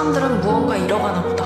사람들은 무언가 잃어가나 보다.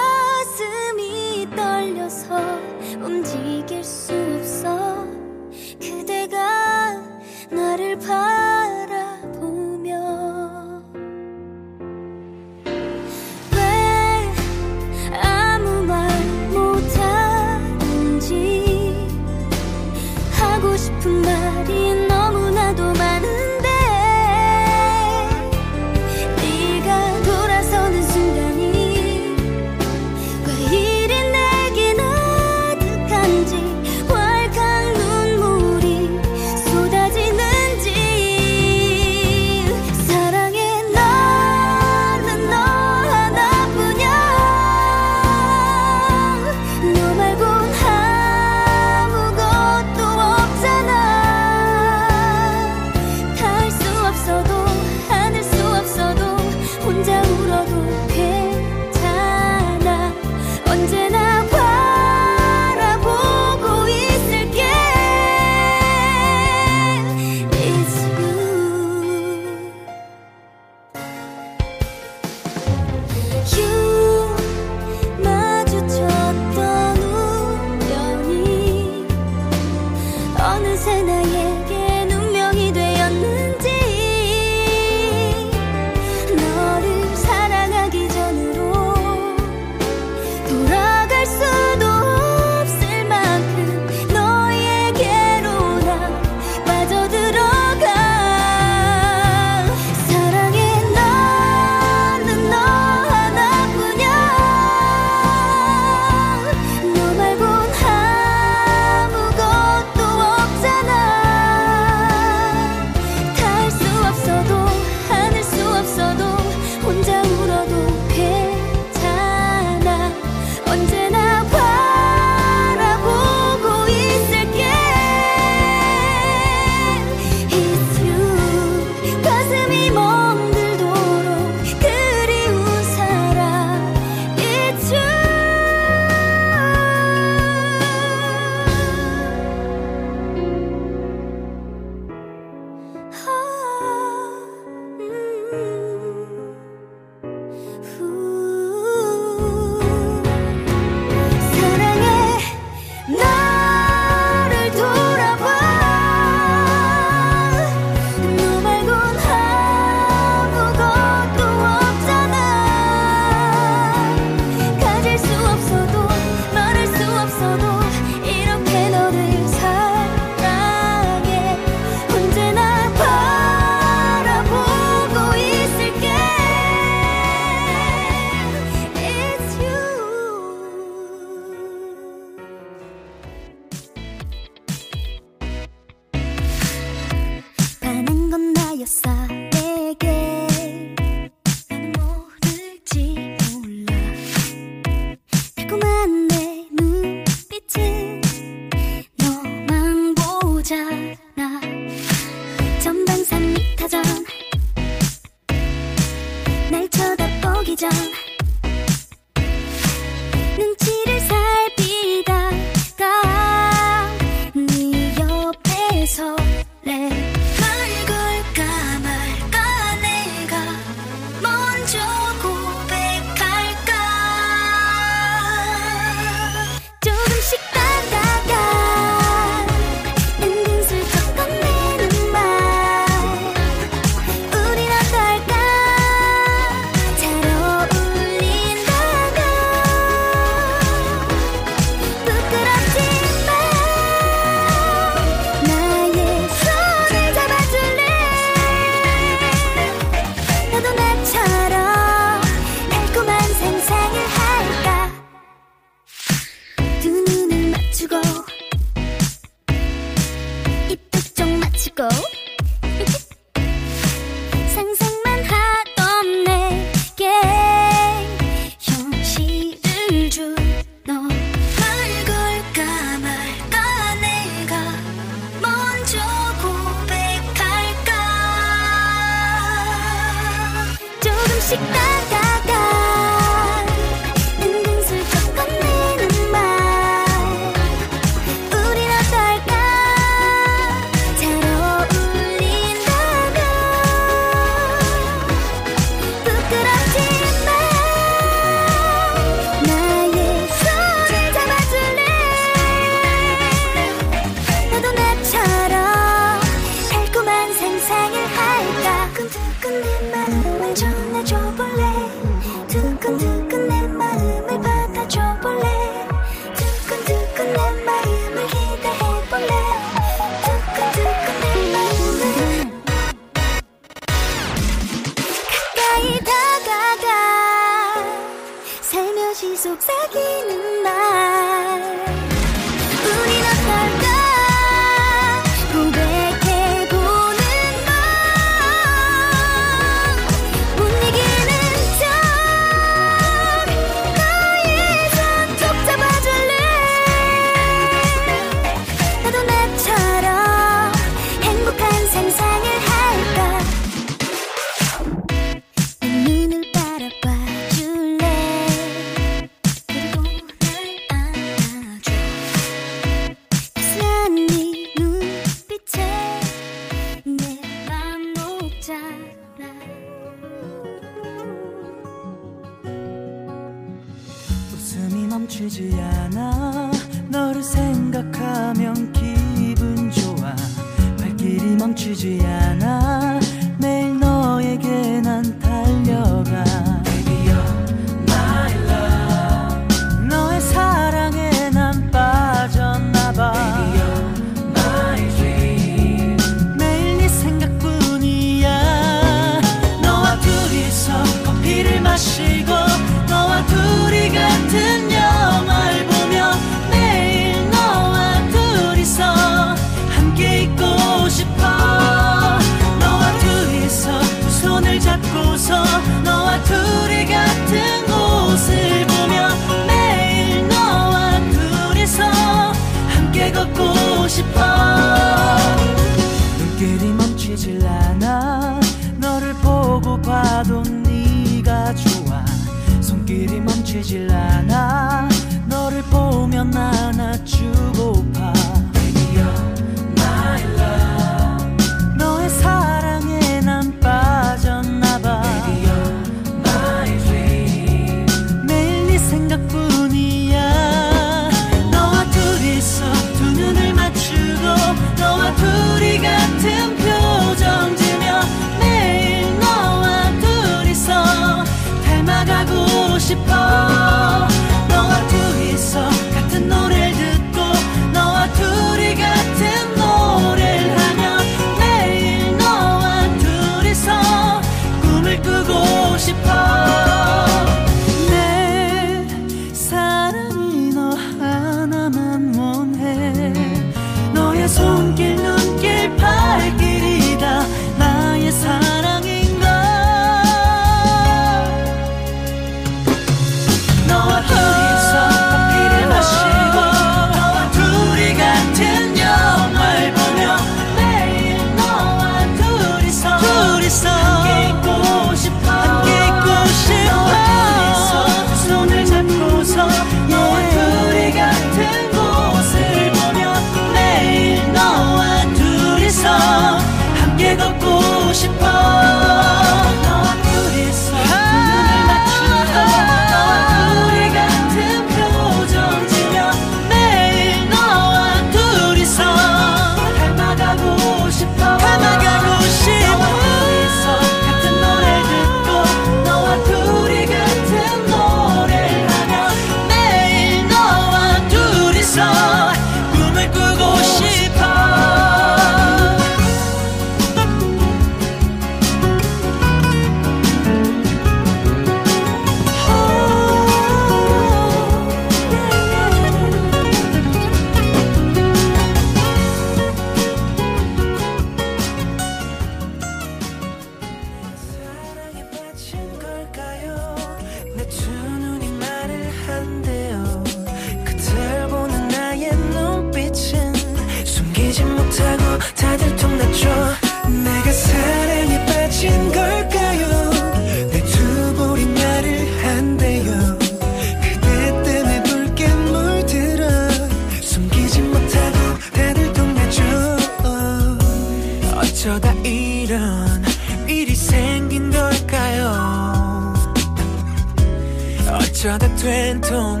어쩌다 된통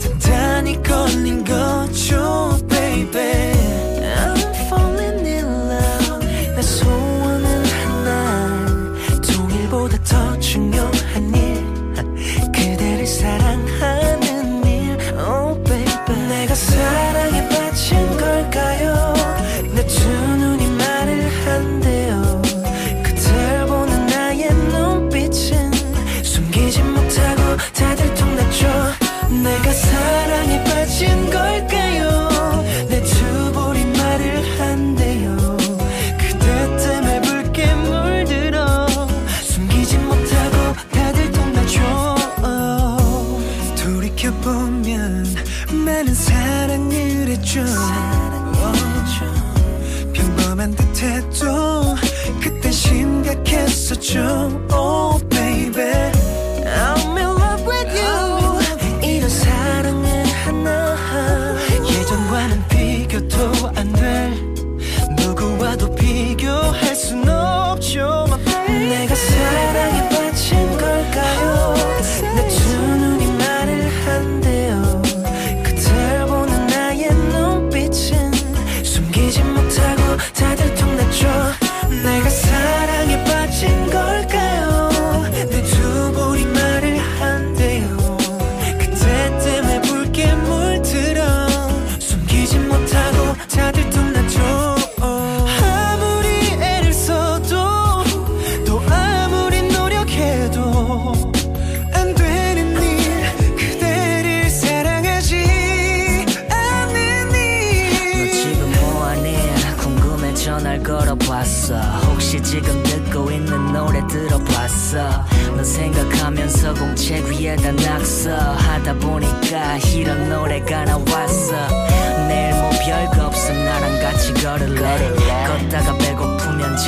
단단히 꺼낸 거죠 baby.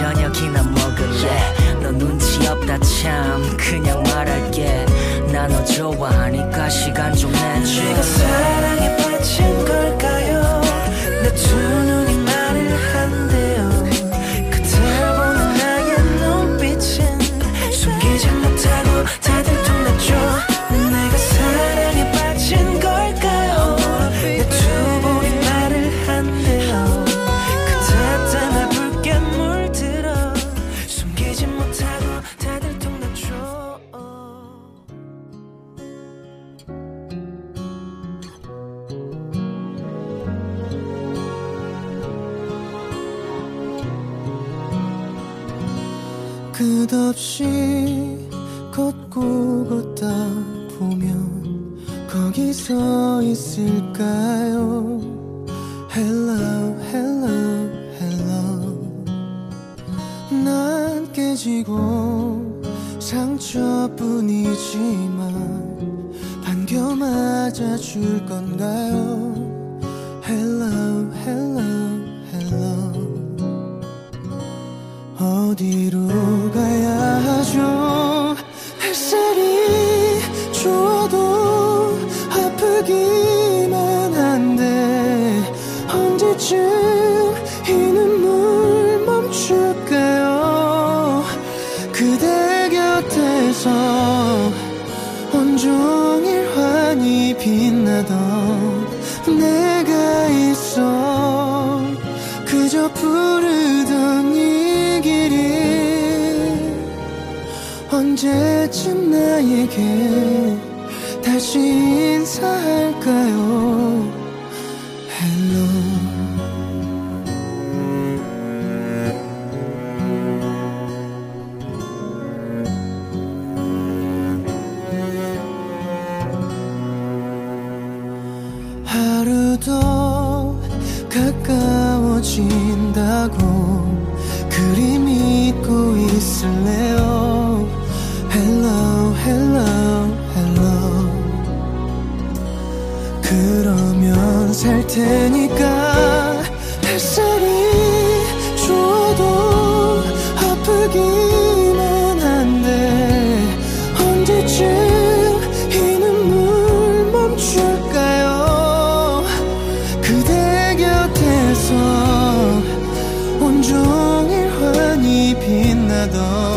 저녁이나 먹을래. 너 눈치 없다 참. 그냥 말할게. 나 너 좋아하니까 시간 좀 내줘. da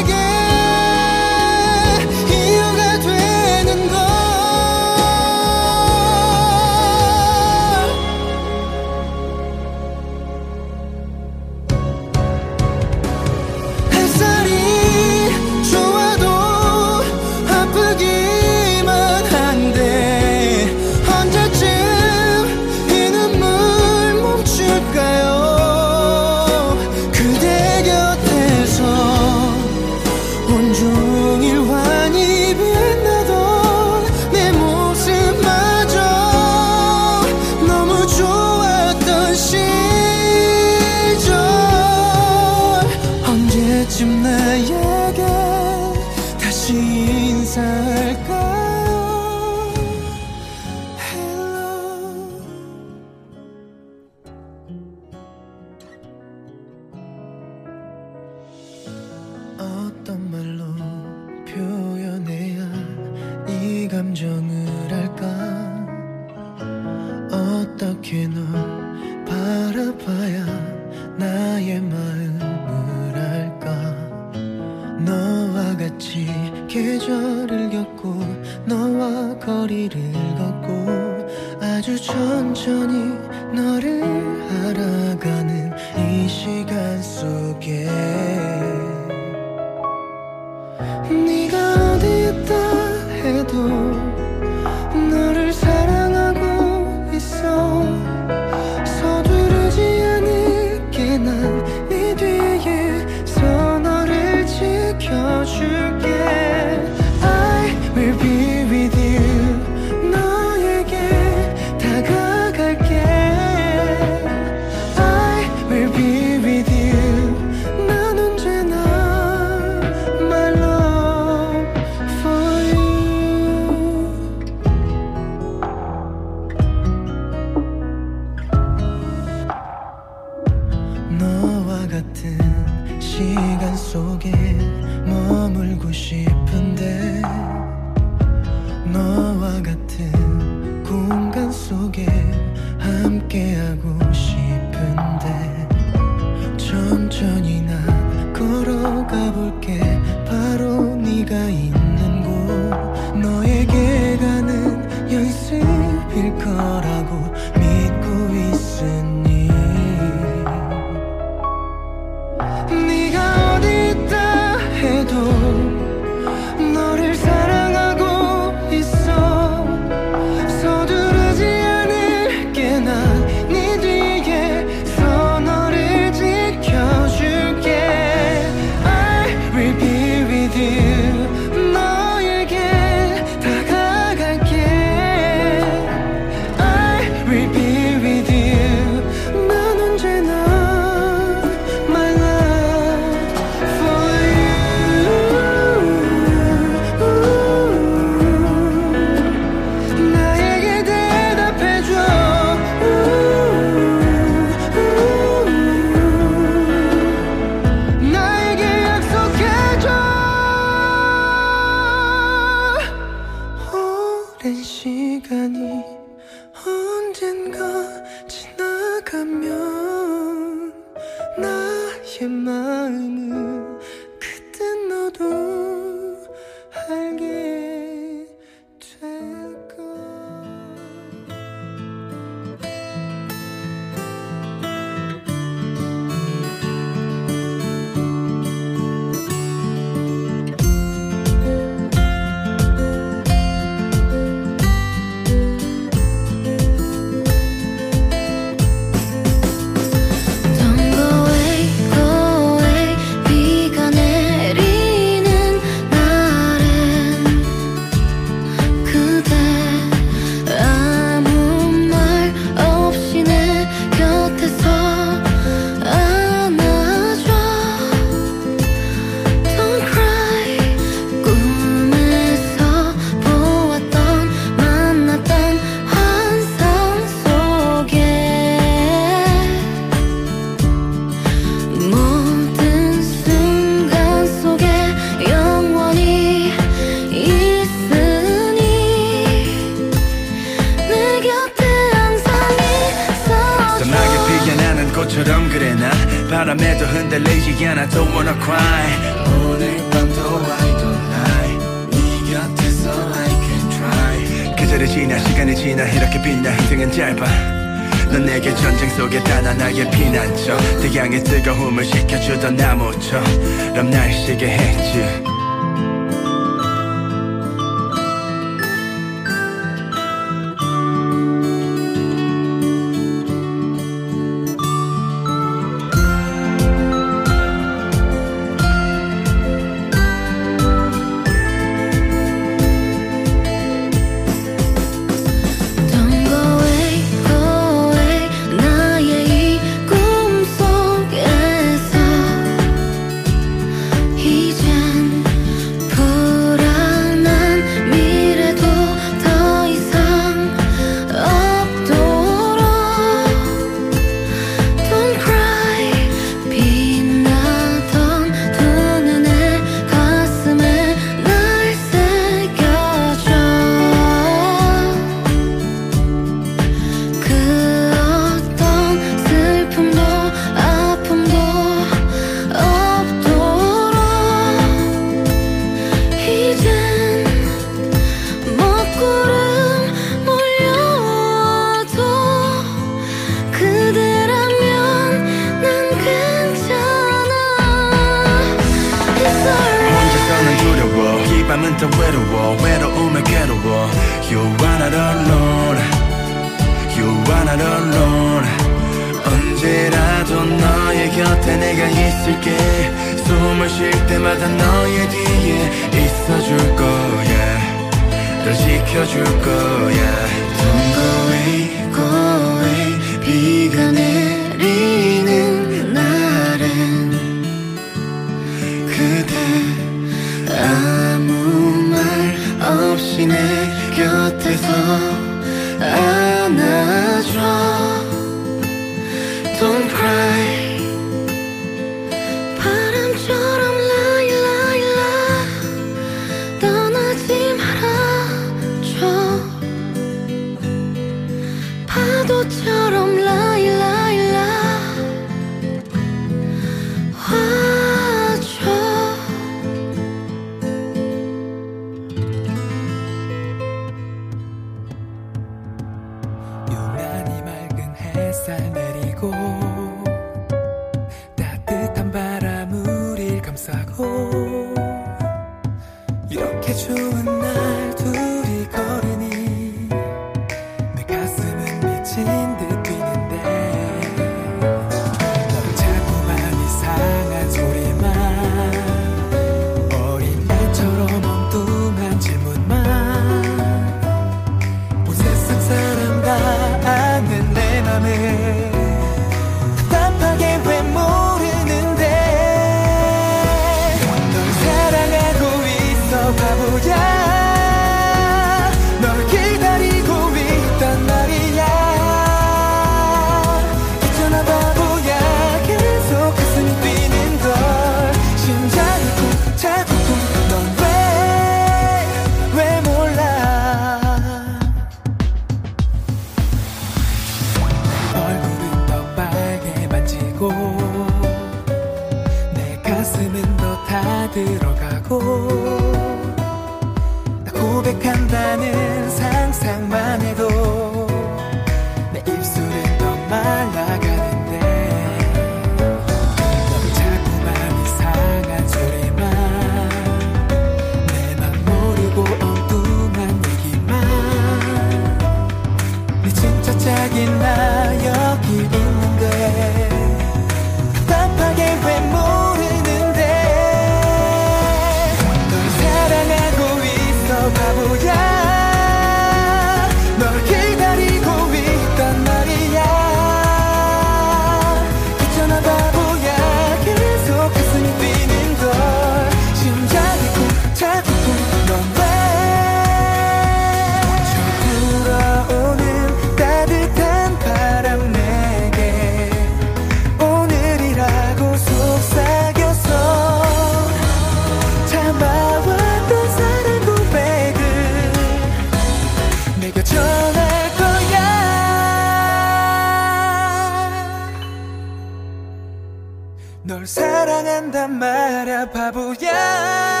널 사랑한단 말야 바보야.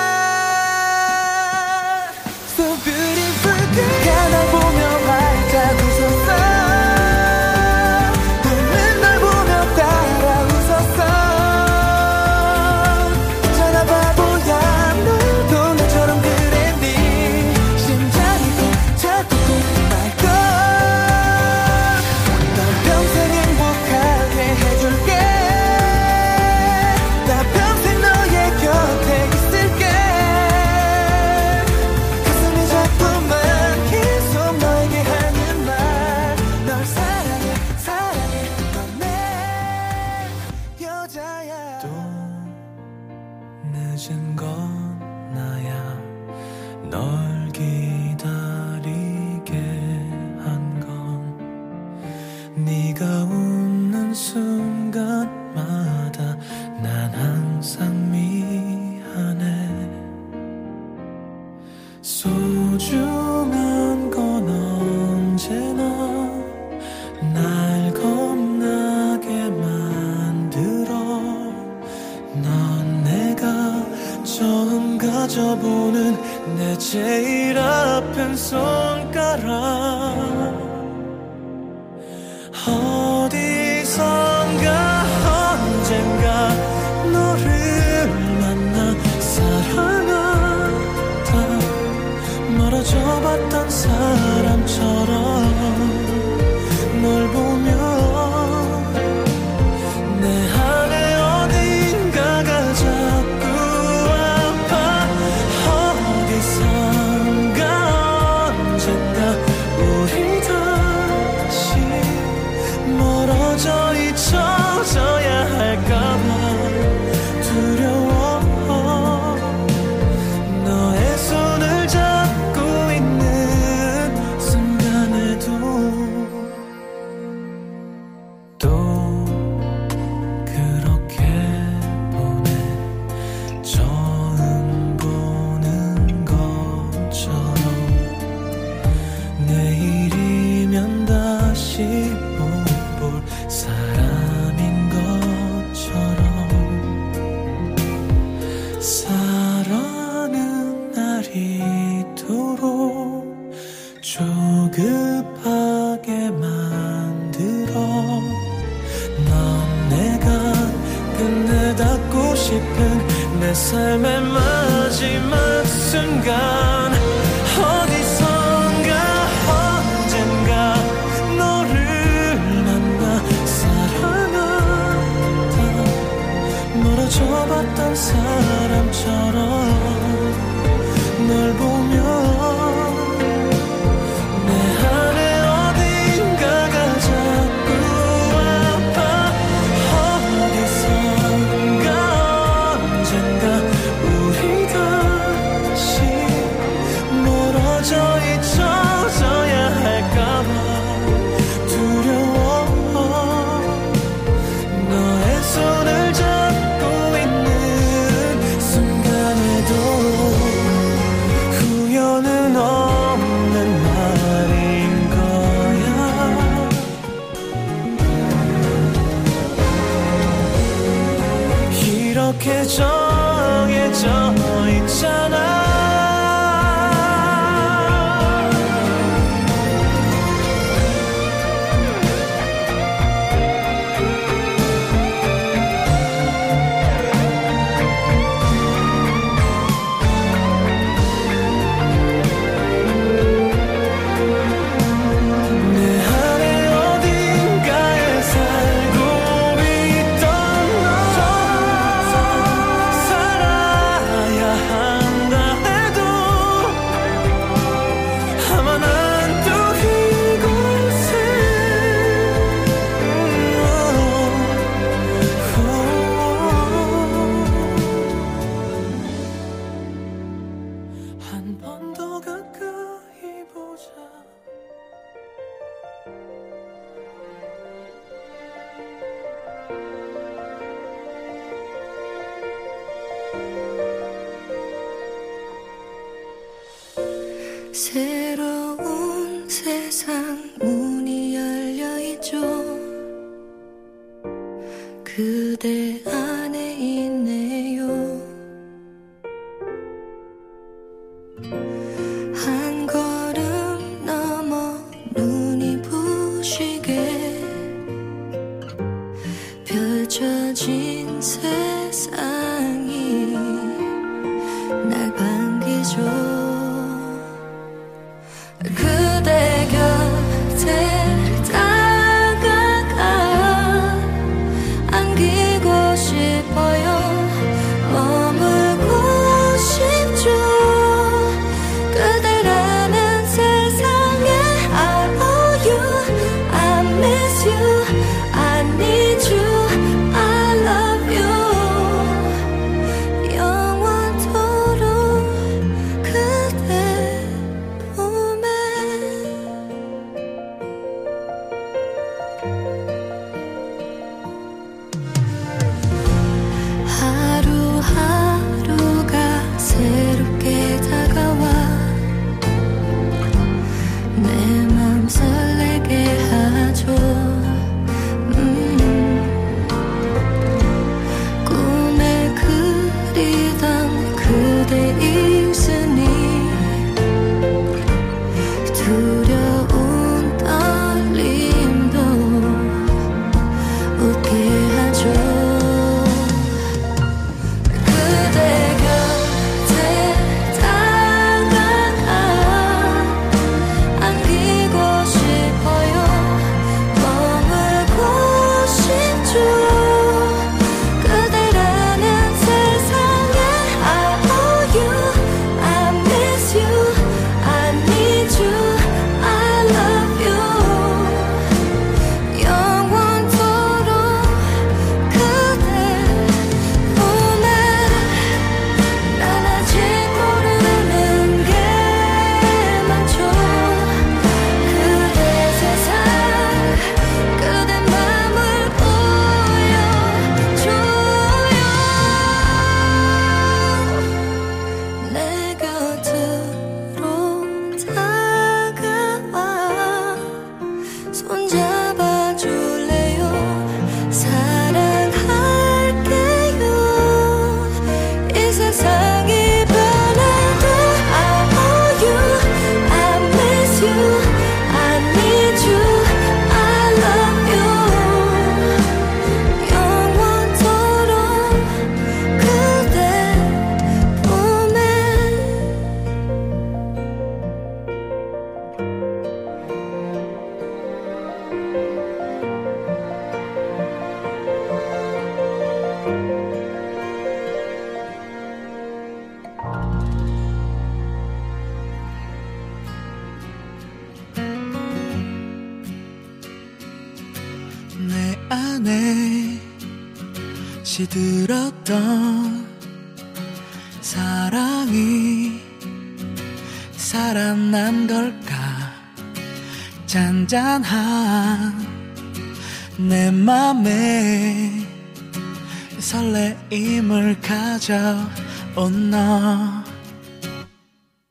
가져온 너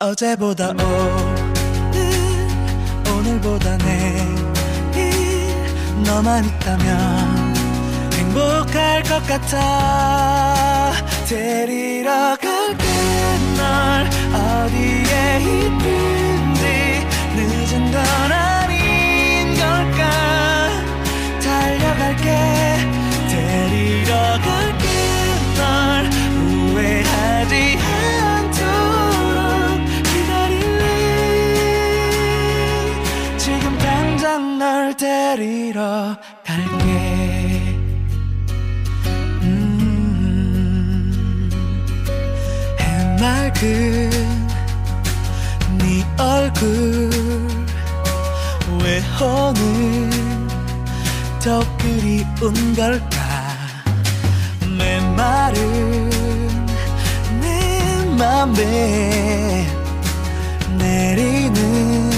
어제보다 오늘 오늘보다 내일 너만 있다면 행복할 것 같아. 데리러 갈게 널. 어디에 있든지 늦은 건 아닌 걸까? 달려갈게 데리러 갈게. 음, 해맑은 네 얼굴 왜 오늘 더 그리운 걸까? 메마른 내 맘에 내리는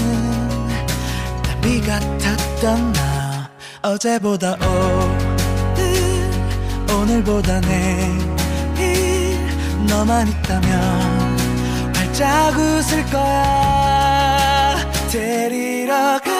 담비 같았던 나 어제보다 오늘 오늘보다 내일 너만 있다면 활짝 웃을 거야. 데리러 갈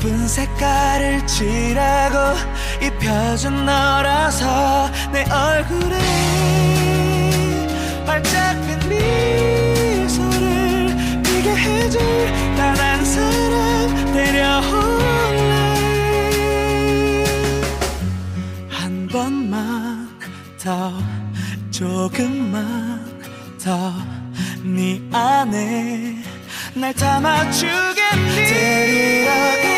예쁜 색깔을 칠하고 입혀준 너라서 내 얼굴에 활짝 핀 미소를 피게 해줄 단 한 사람 데려올래. 한 번만 더 조금만 더 네 안에 날 담아주겠니? 데리러 갈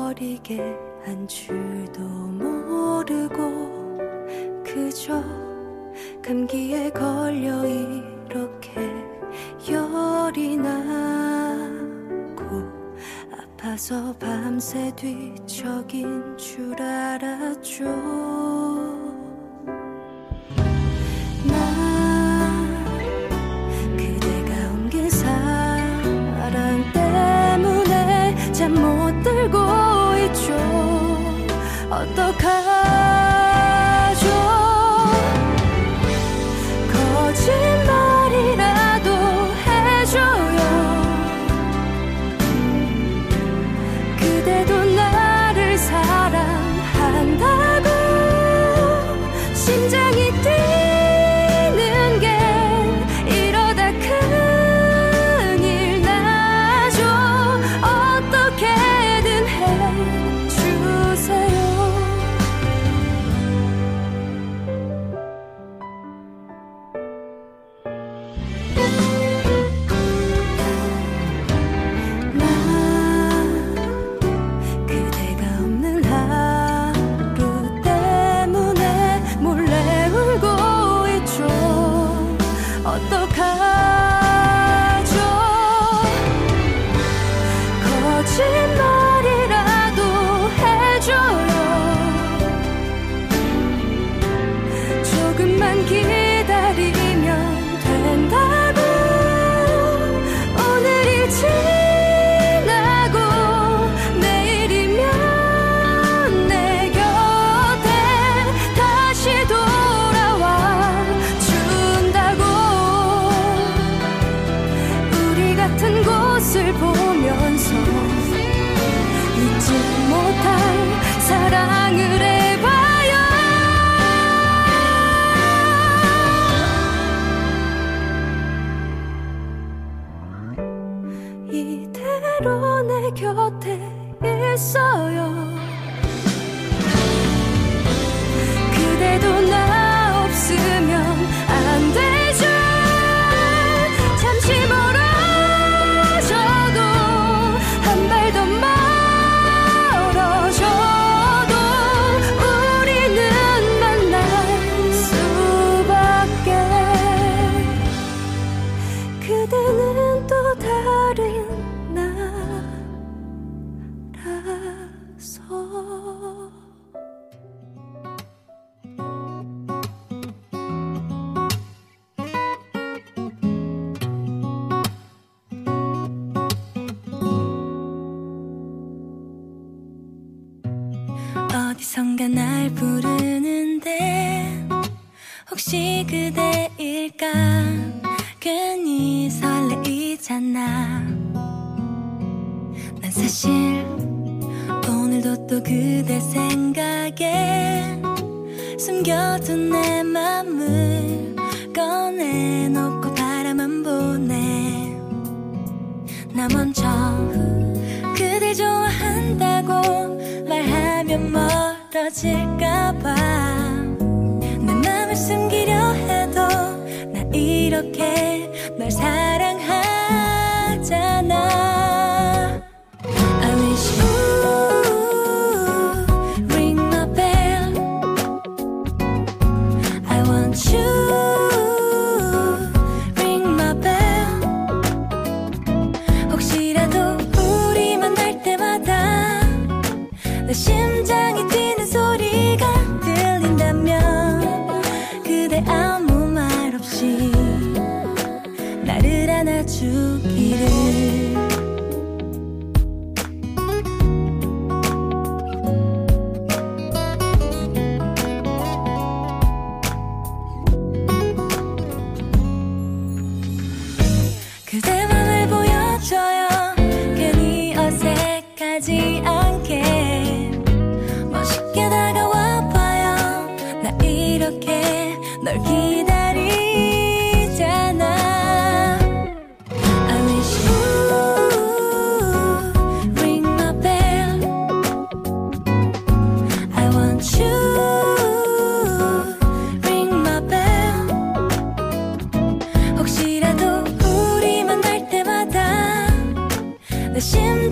버리게 한 줄도 모르고 그저 감기에 걸려 이렇게 열이 나고 아파서 밤새 뒤척인 줄 알았죠. 音から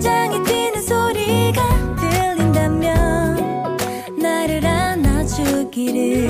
심장이 뛰는 소리가 들린다면 나를 안아주기를.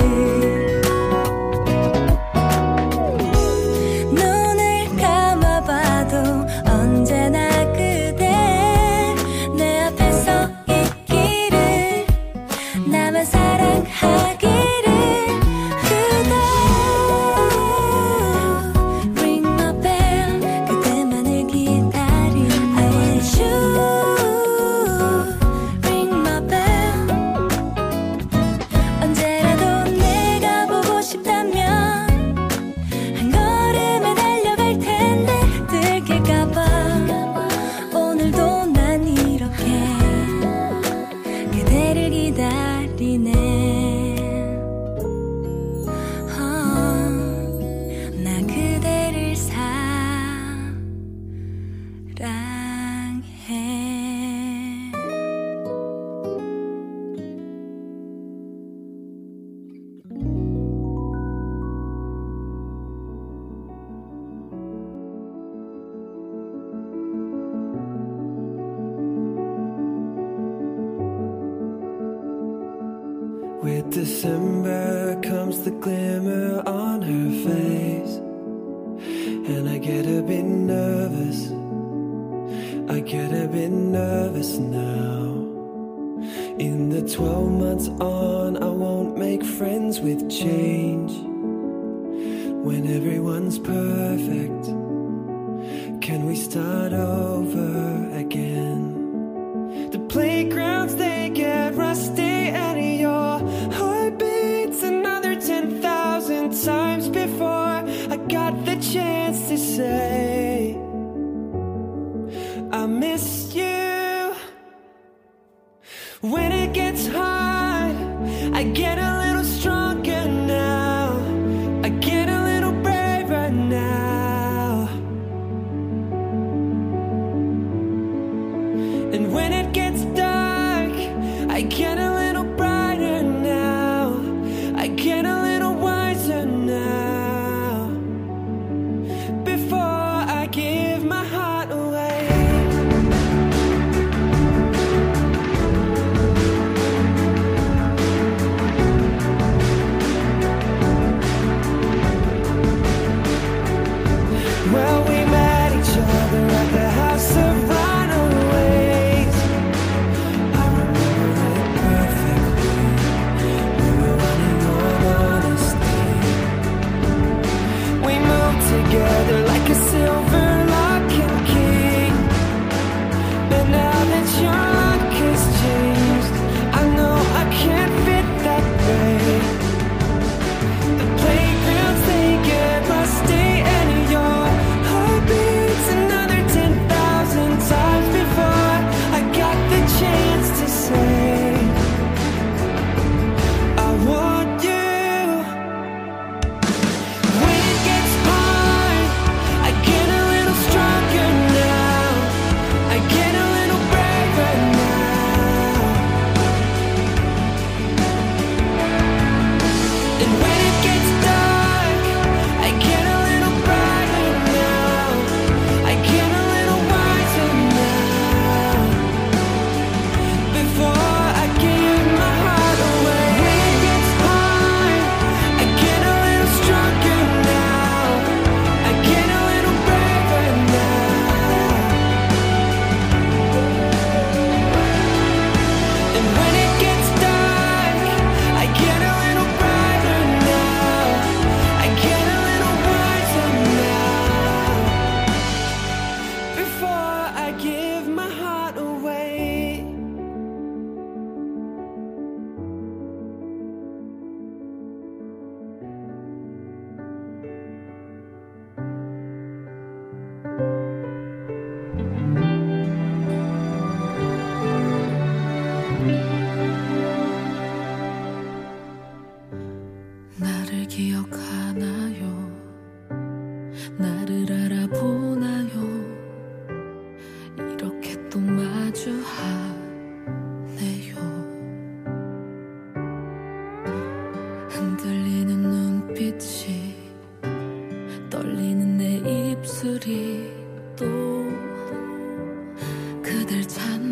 그댈 찾네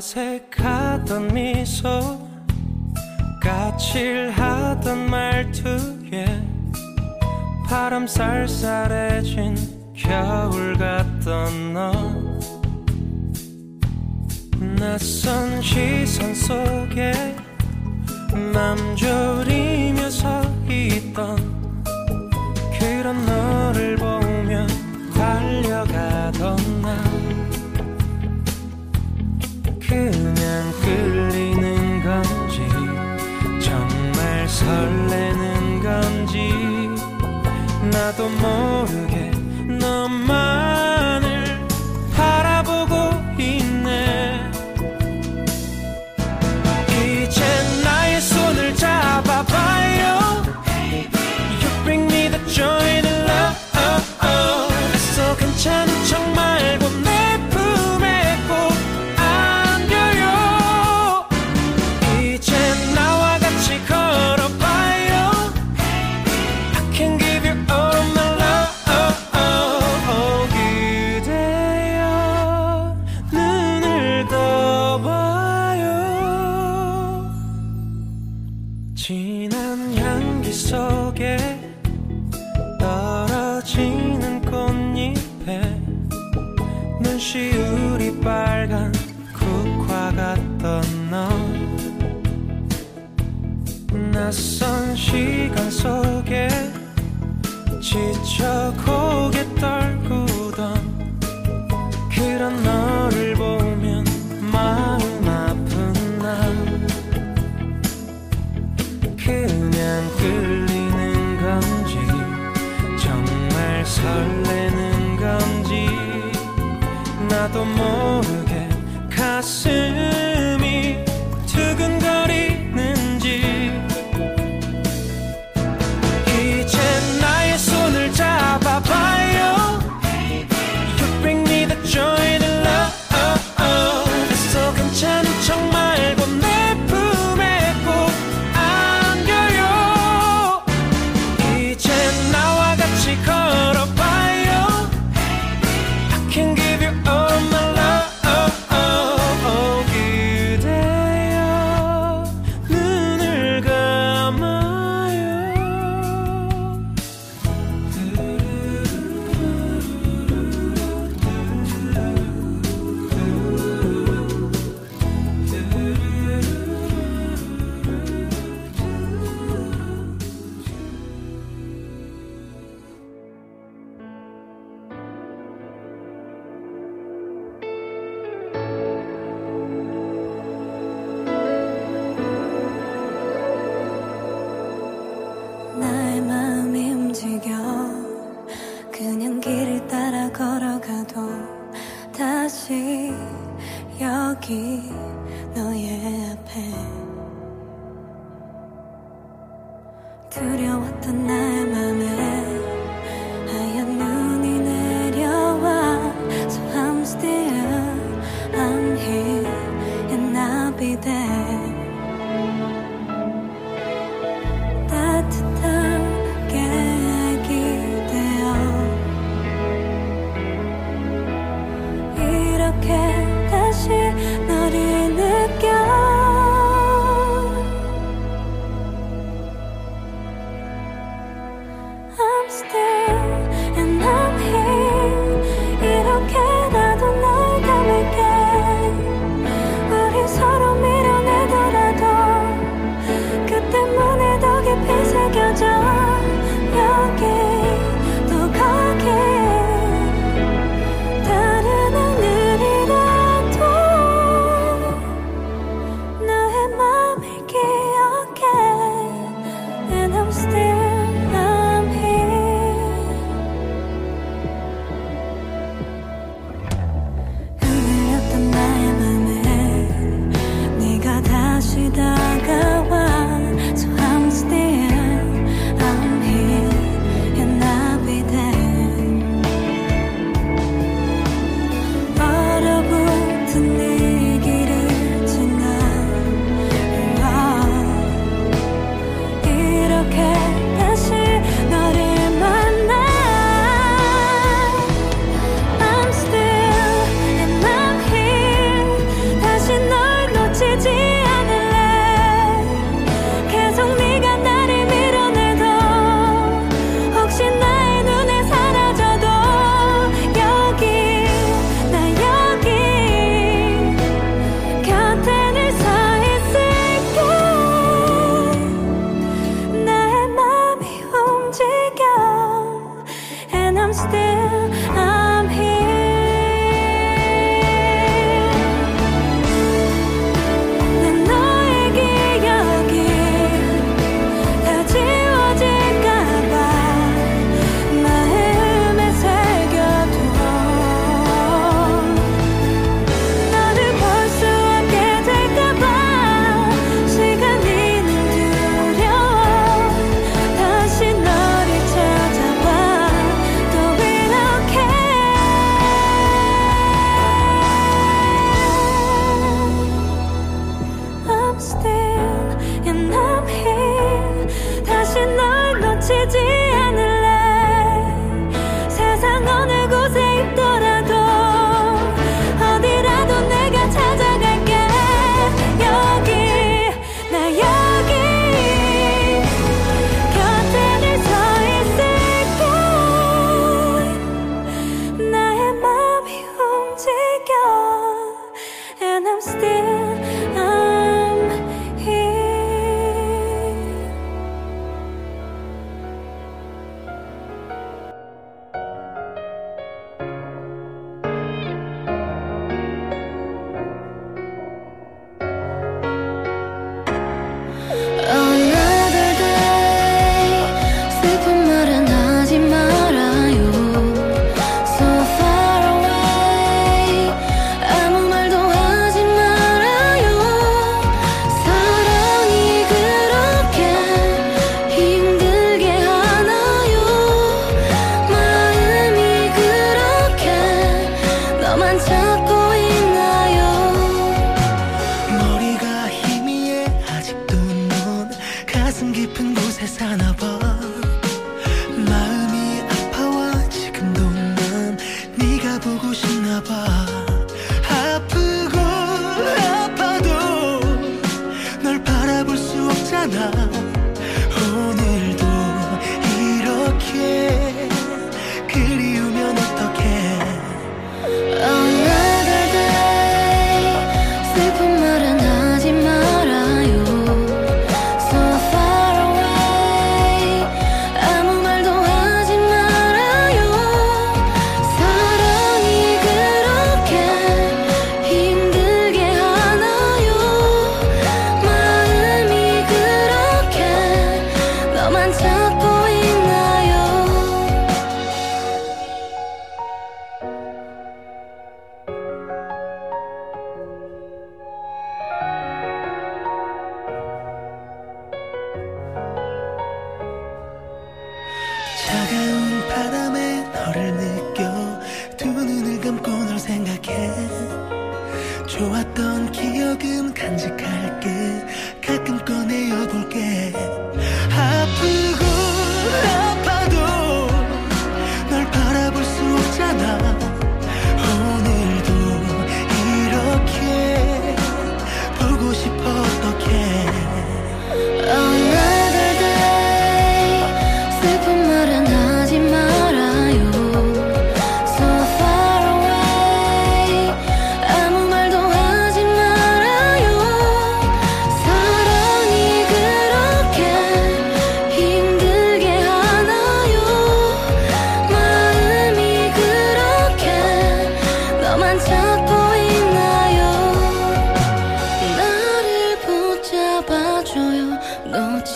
어색하던 미소 까칠하던 말투에 바람 쌀쌀해진 겨울 같던 너. 낯선 시선 속에 맘 졸인 the moon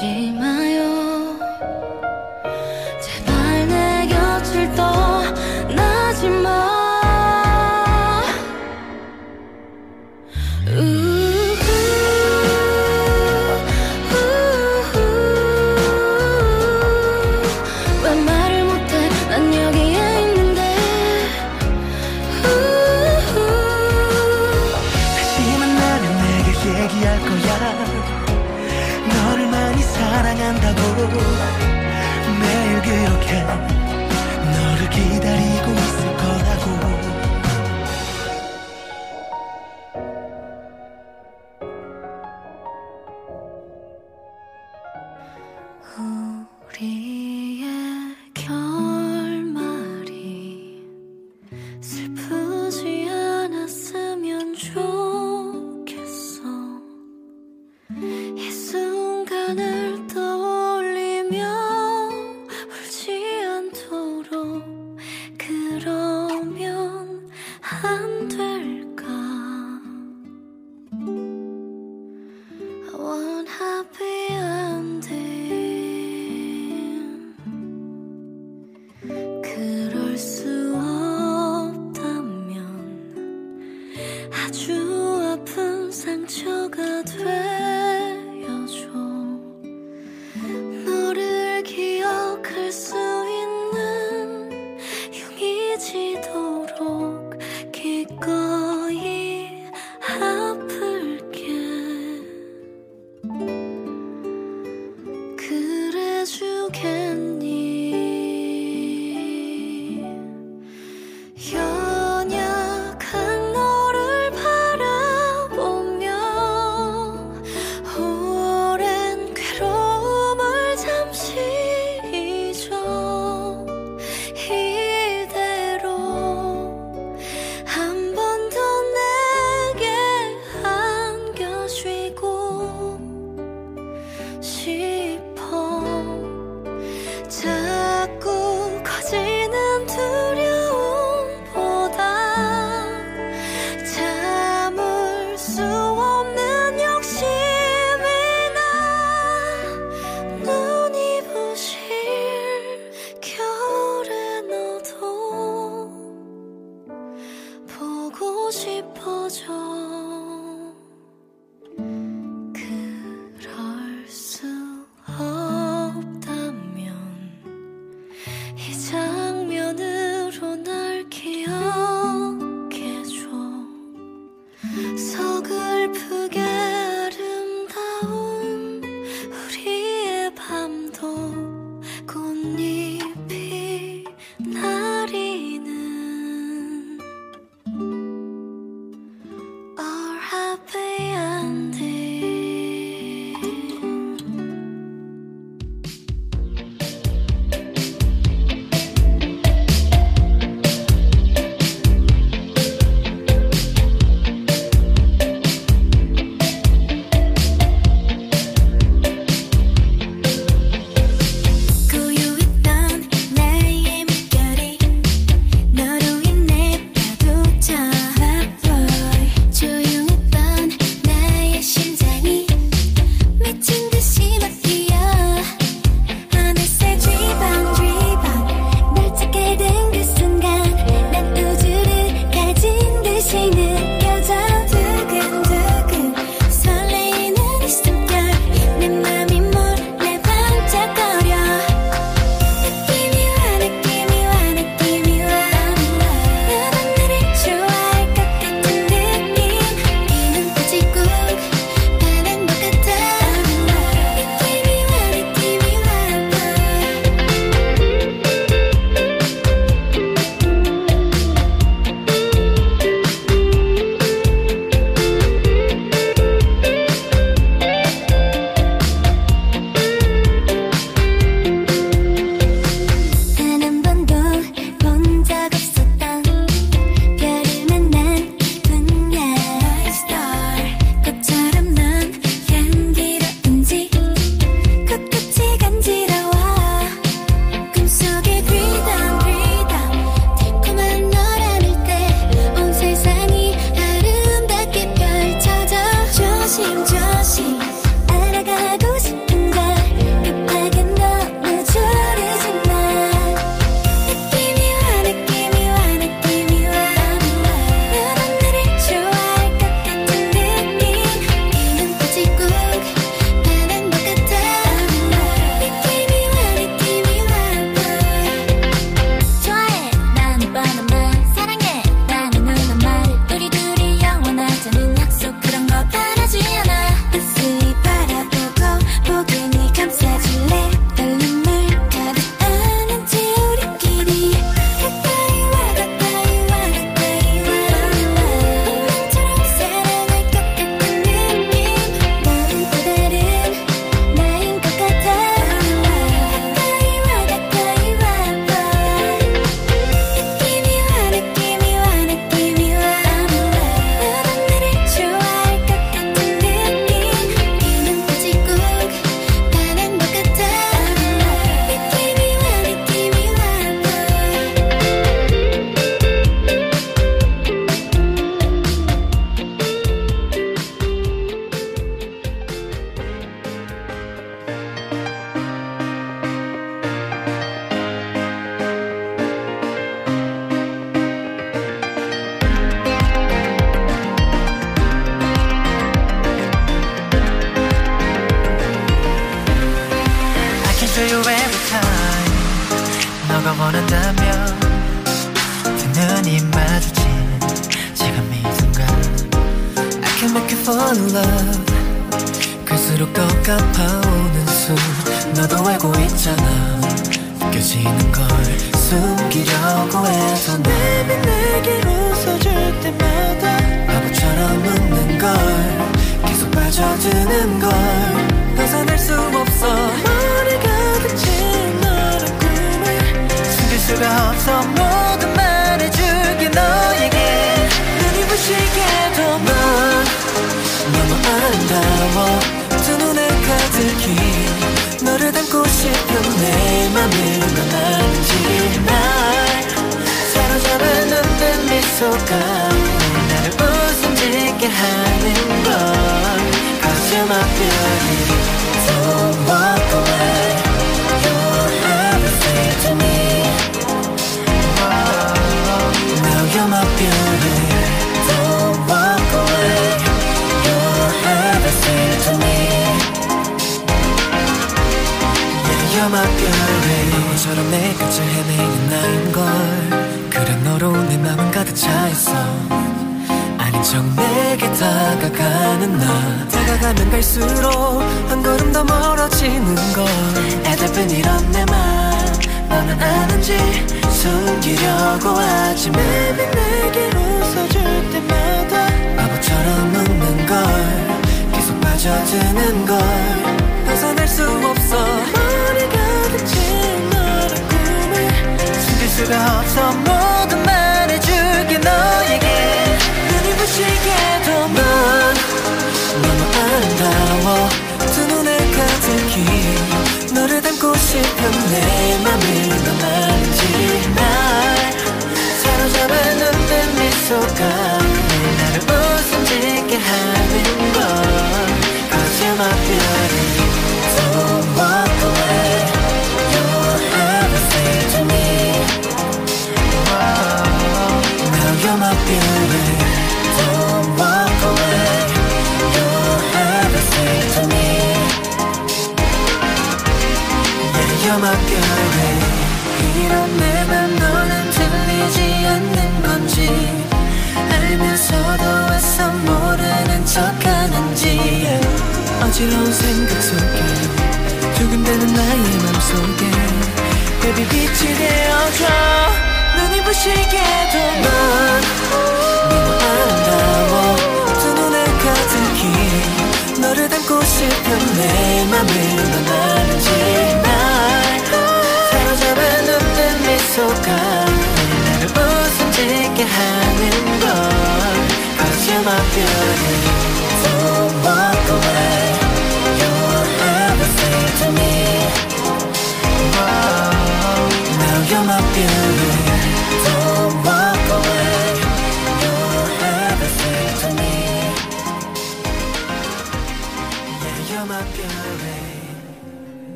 놓지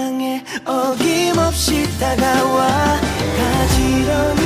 향해 어김없이 다가와 가지런히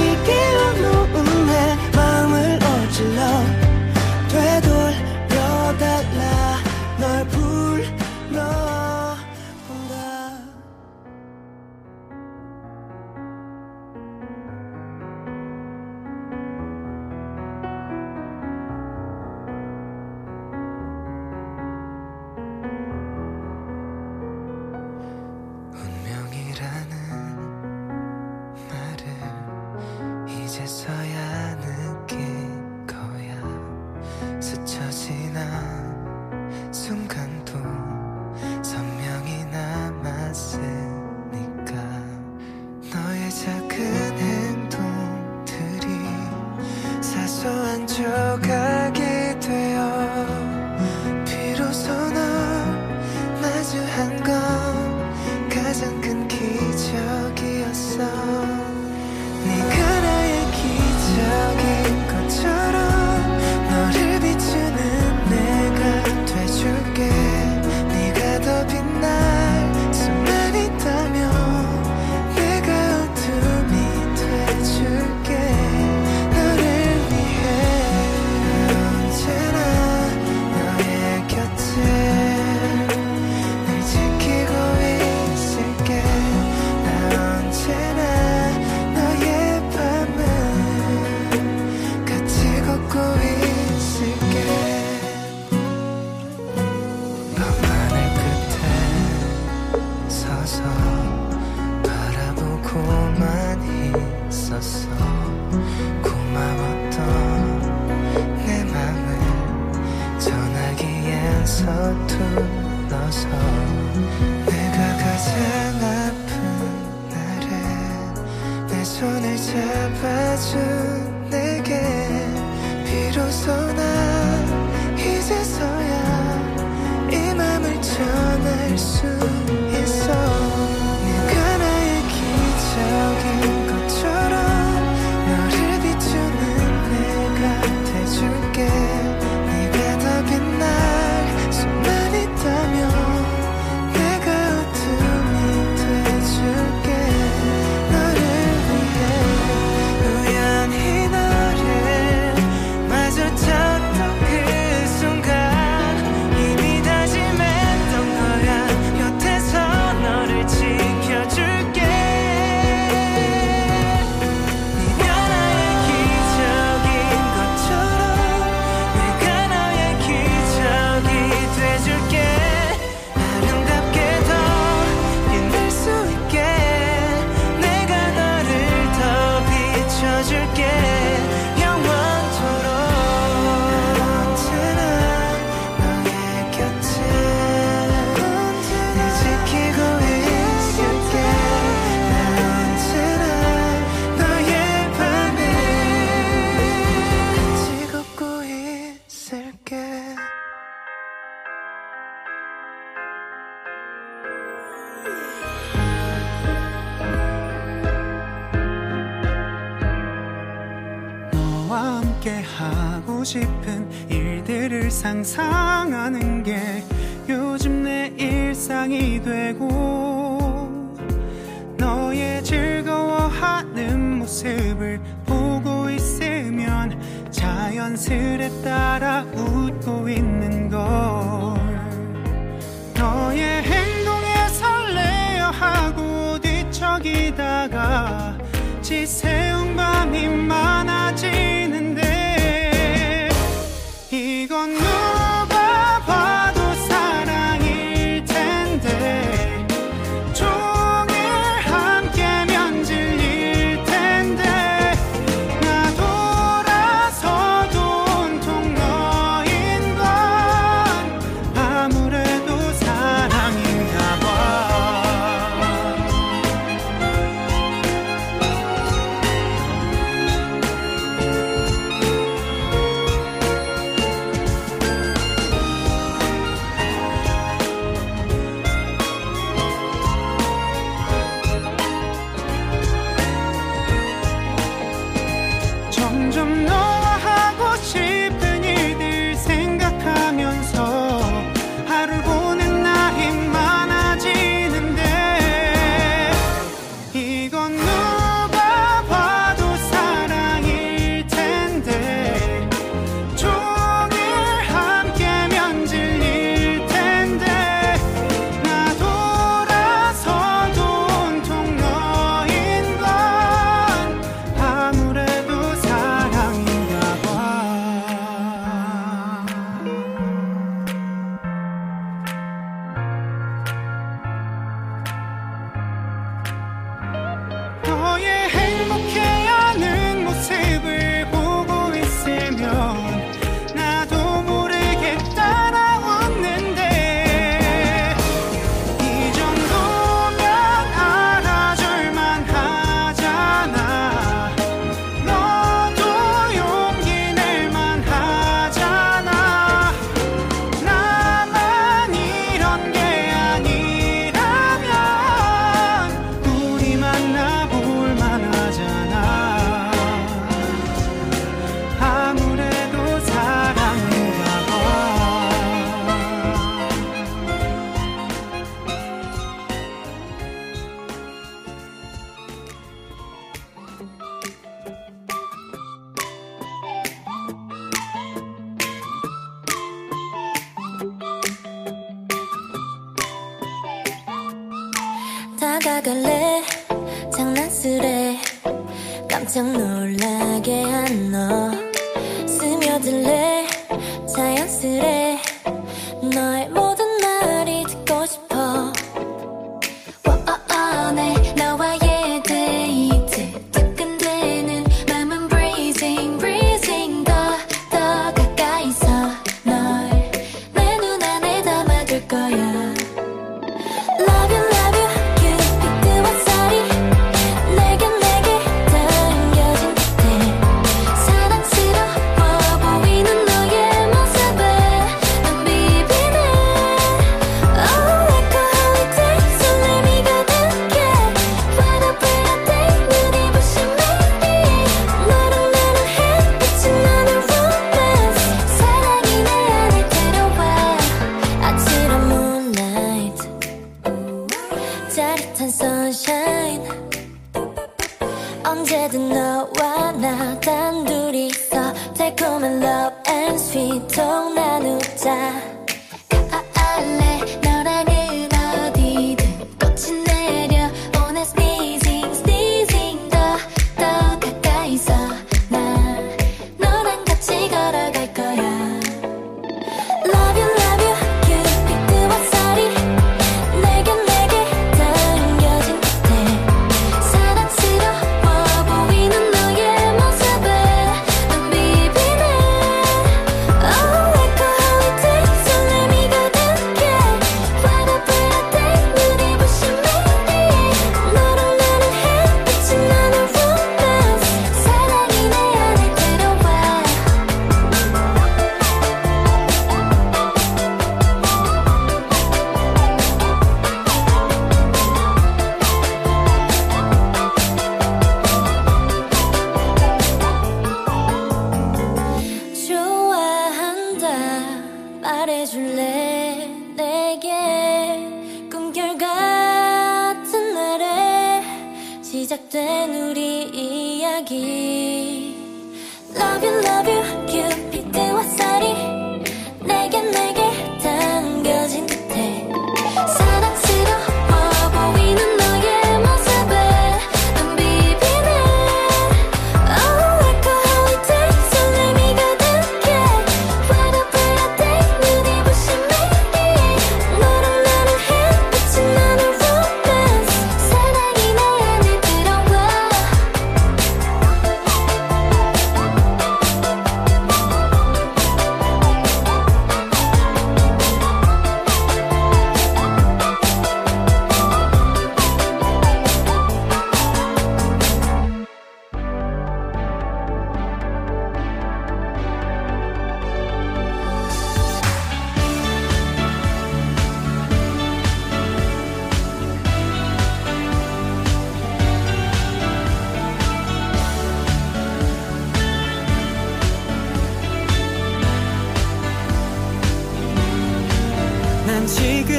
난 지금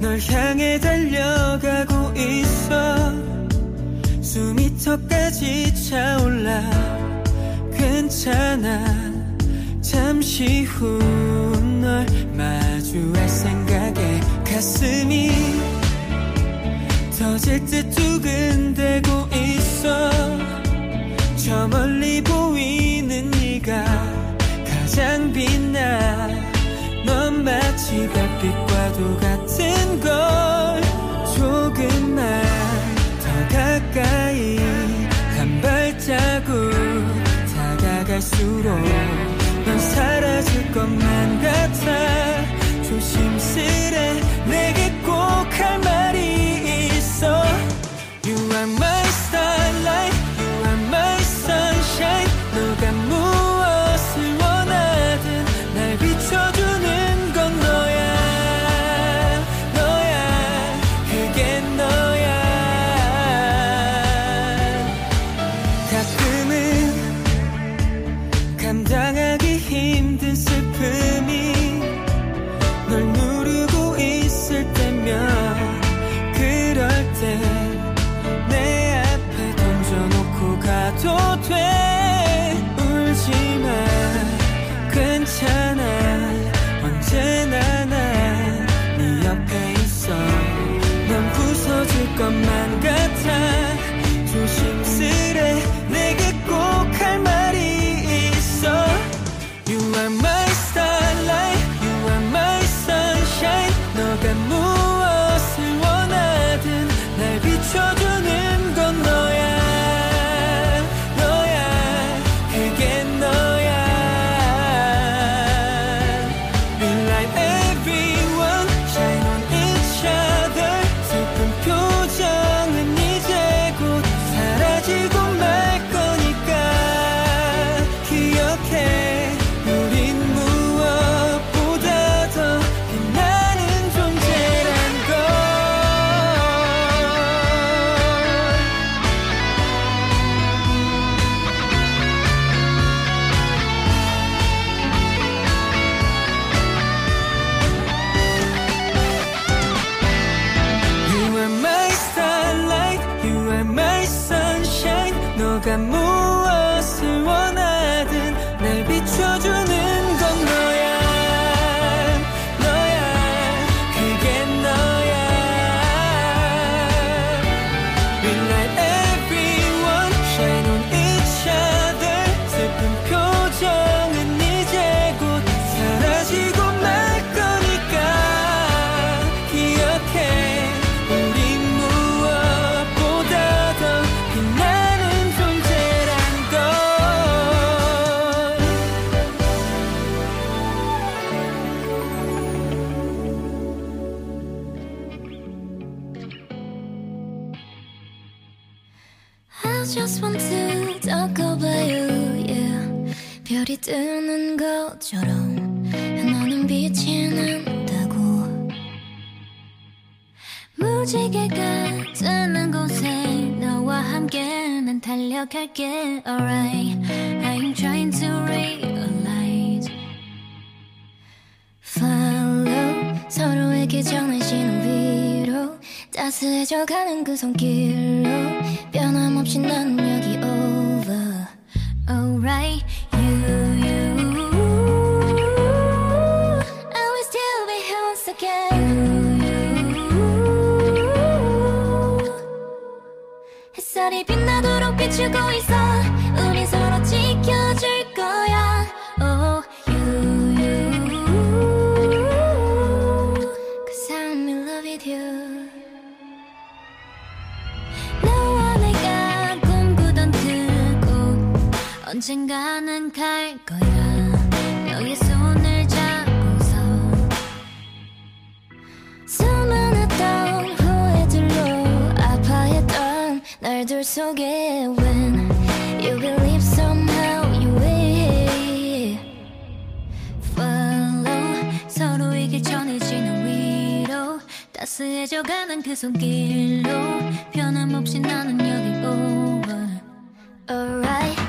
널 향해 달려가고 있어. 수미터까지 차올라. 괜찮아. 잠시 후 널 마주할 생각에 가슴이 터질 듯 두근대고 있어. 저 멀리 보이는 네가 가장 빛나 마치 별빛과도 같은 걸 조금만 더 가까이 한 발자국 다가갈수록 넌 사라질 것만 같아. 기억할게 alright I'm trying to realize follow 서로에게 전해지는 위로 따스해져가는 그 손길로 변함없이 난 여기 over alright 별이 빛나도록 비추고 있어. 우리 서로 지켜줄 거야. Oh, you, you. Cause I'm in love with you. 너와 내가 꿈꾸던 그곳 언젠가는 갈 거야. 말들 속에 When you believe somehow you will Follow 서로에게 전해지는 위로 따스해져가는 그 손길로 변함없이 나는 여기 over Alright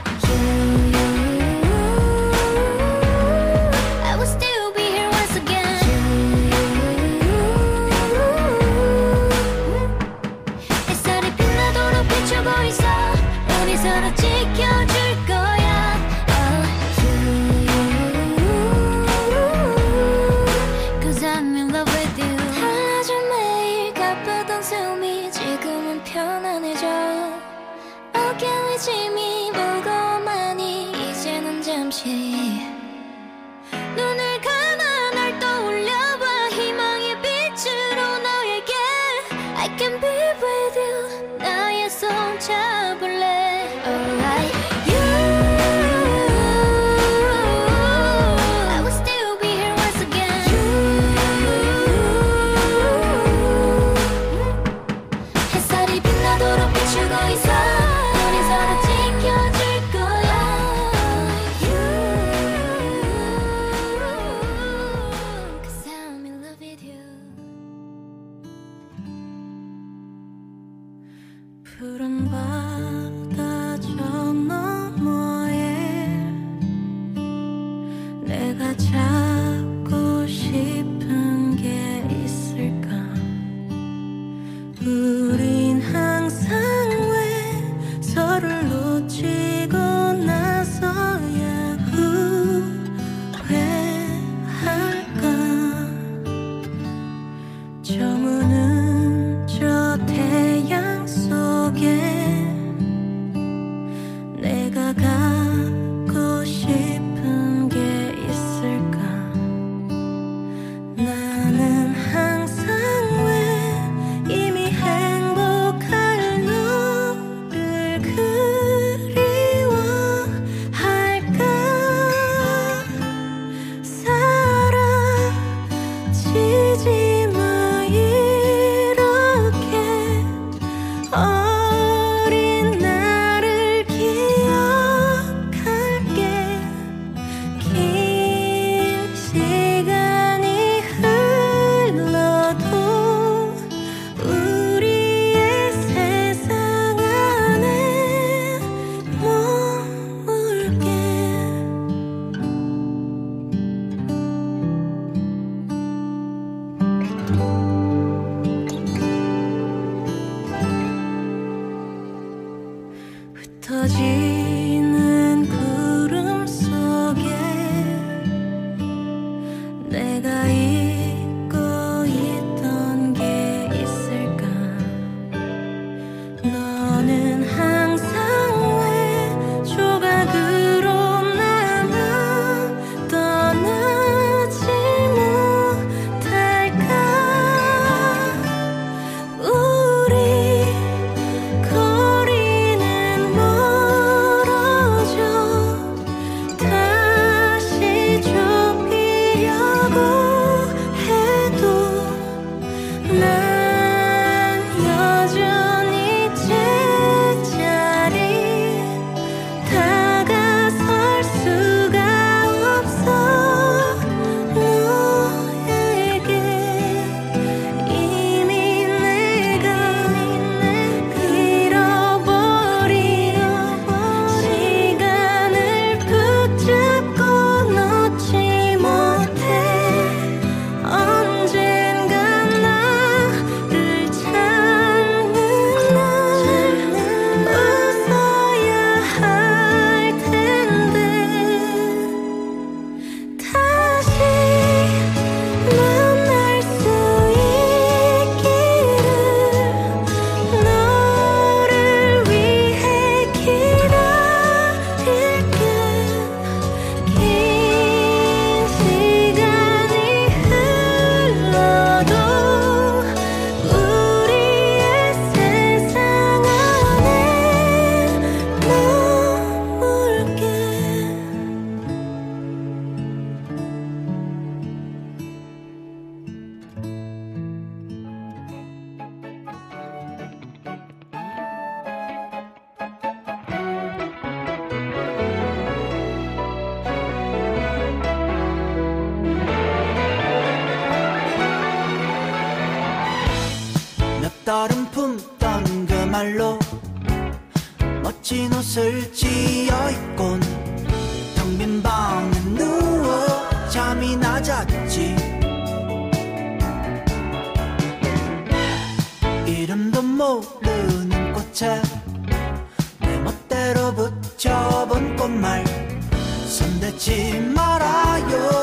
손대지 말아요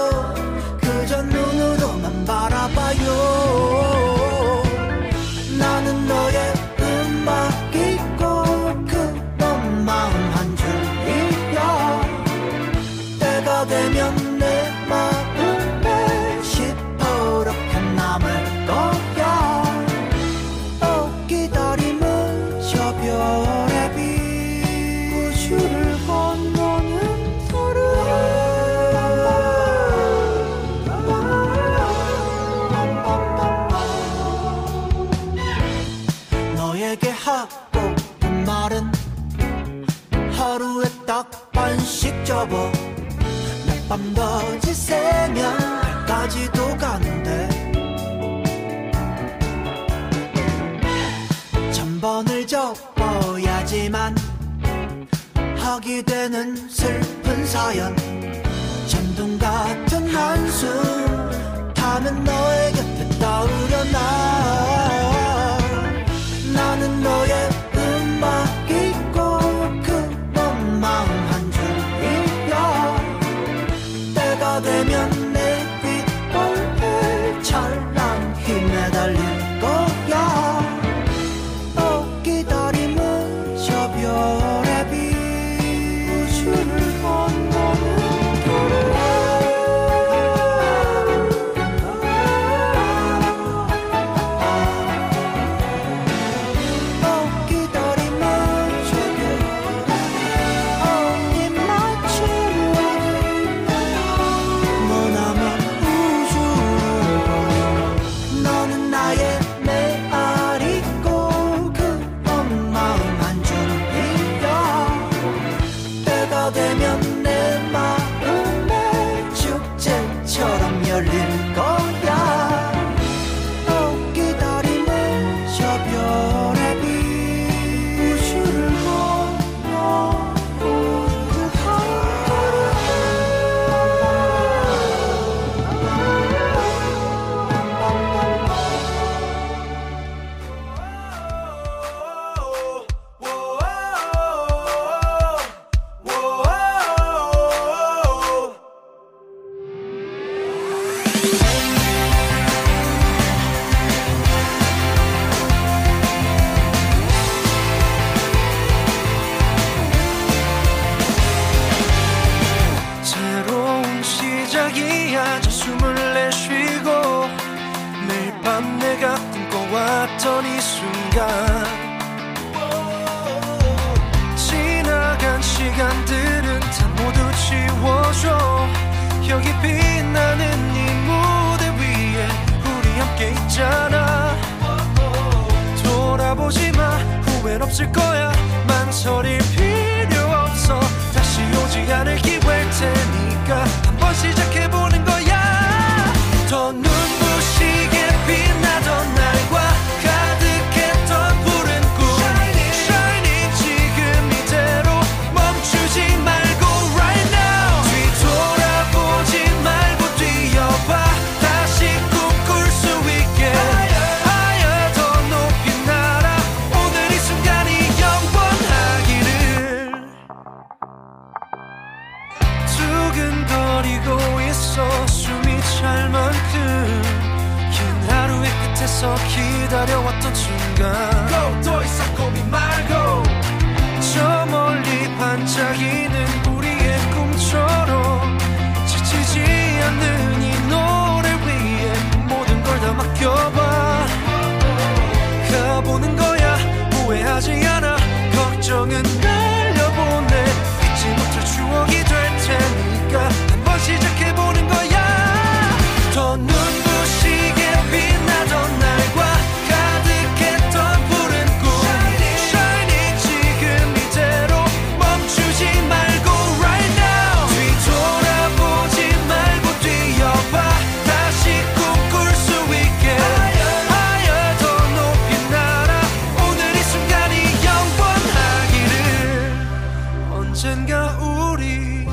언젠가 우리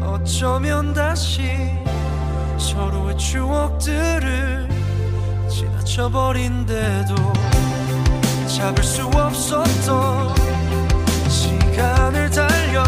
어쩌면 다시 서로의 추억들을 지나쳐버린데도 잡을 수 없었던 시간을 달려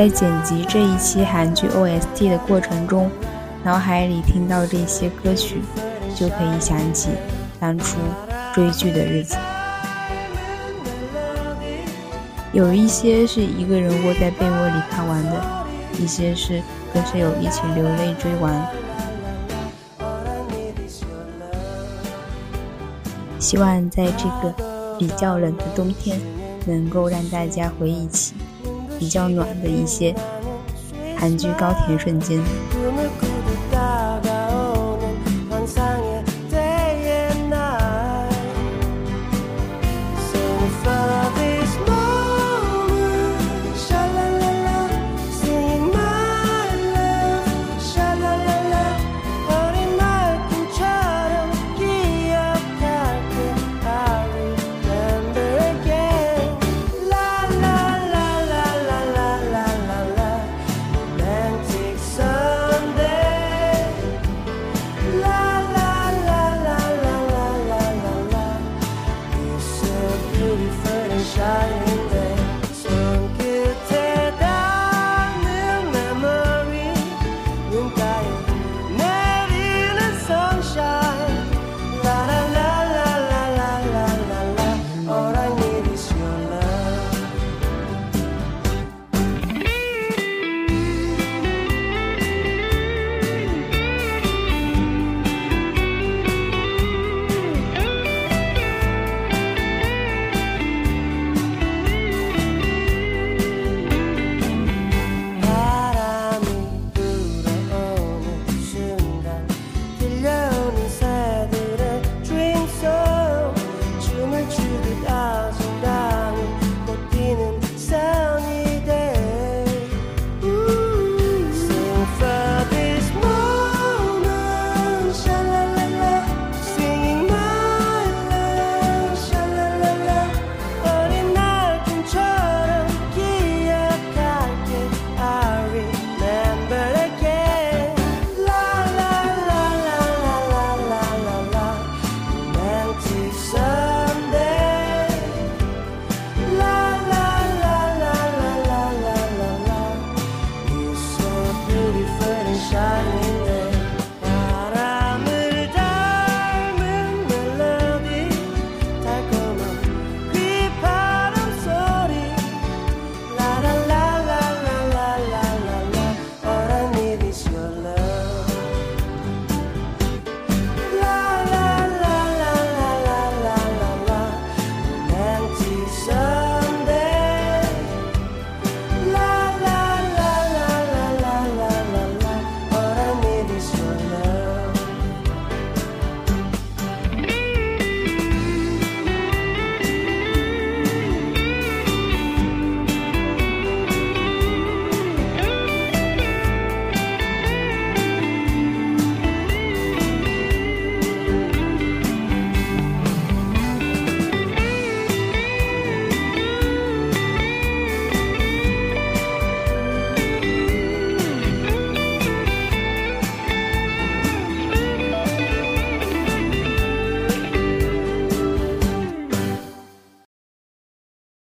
在剪辑这一期韩剧 OST 的过程中，脑海里听到这些歌曲，就可以想起当初追剧的日子。有一些是一个人窝在被窝里看完的，一些是跟室友一起流泪追完。希望在这个比较冷的冬天，能够让大家回忆起比较暖的一些韩剧高甜瞬间。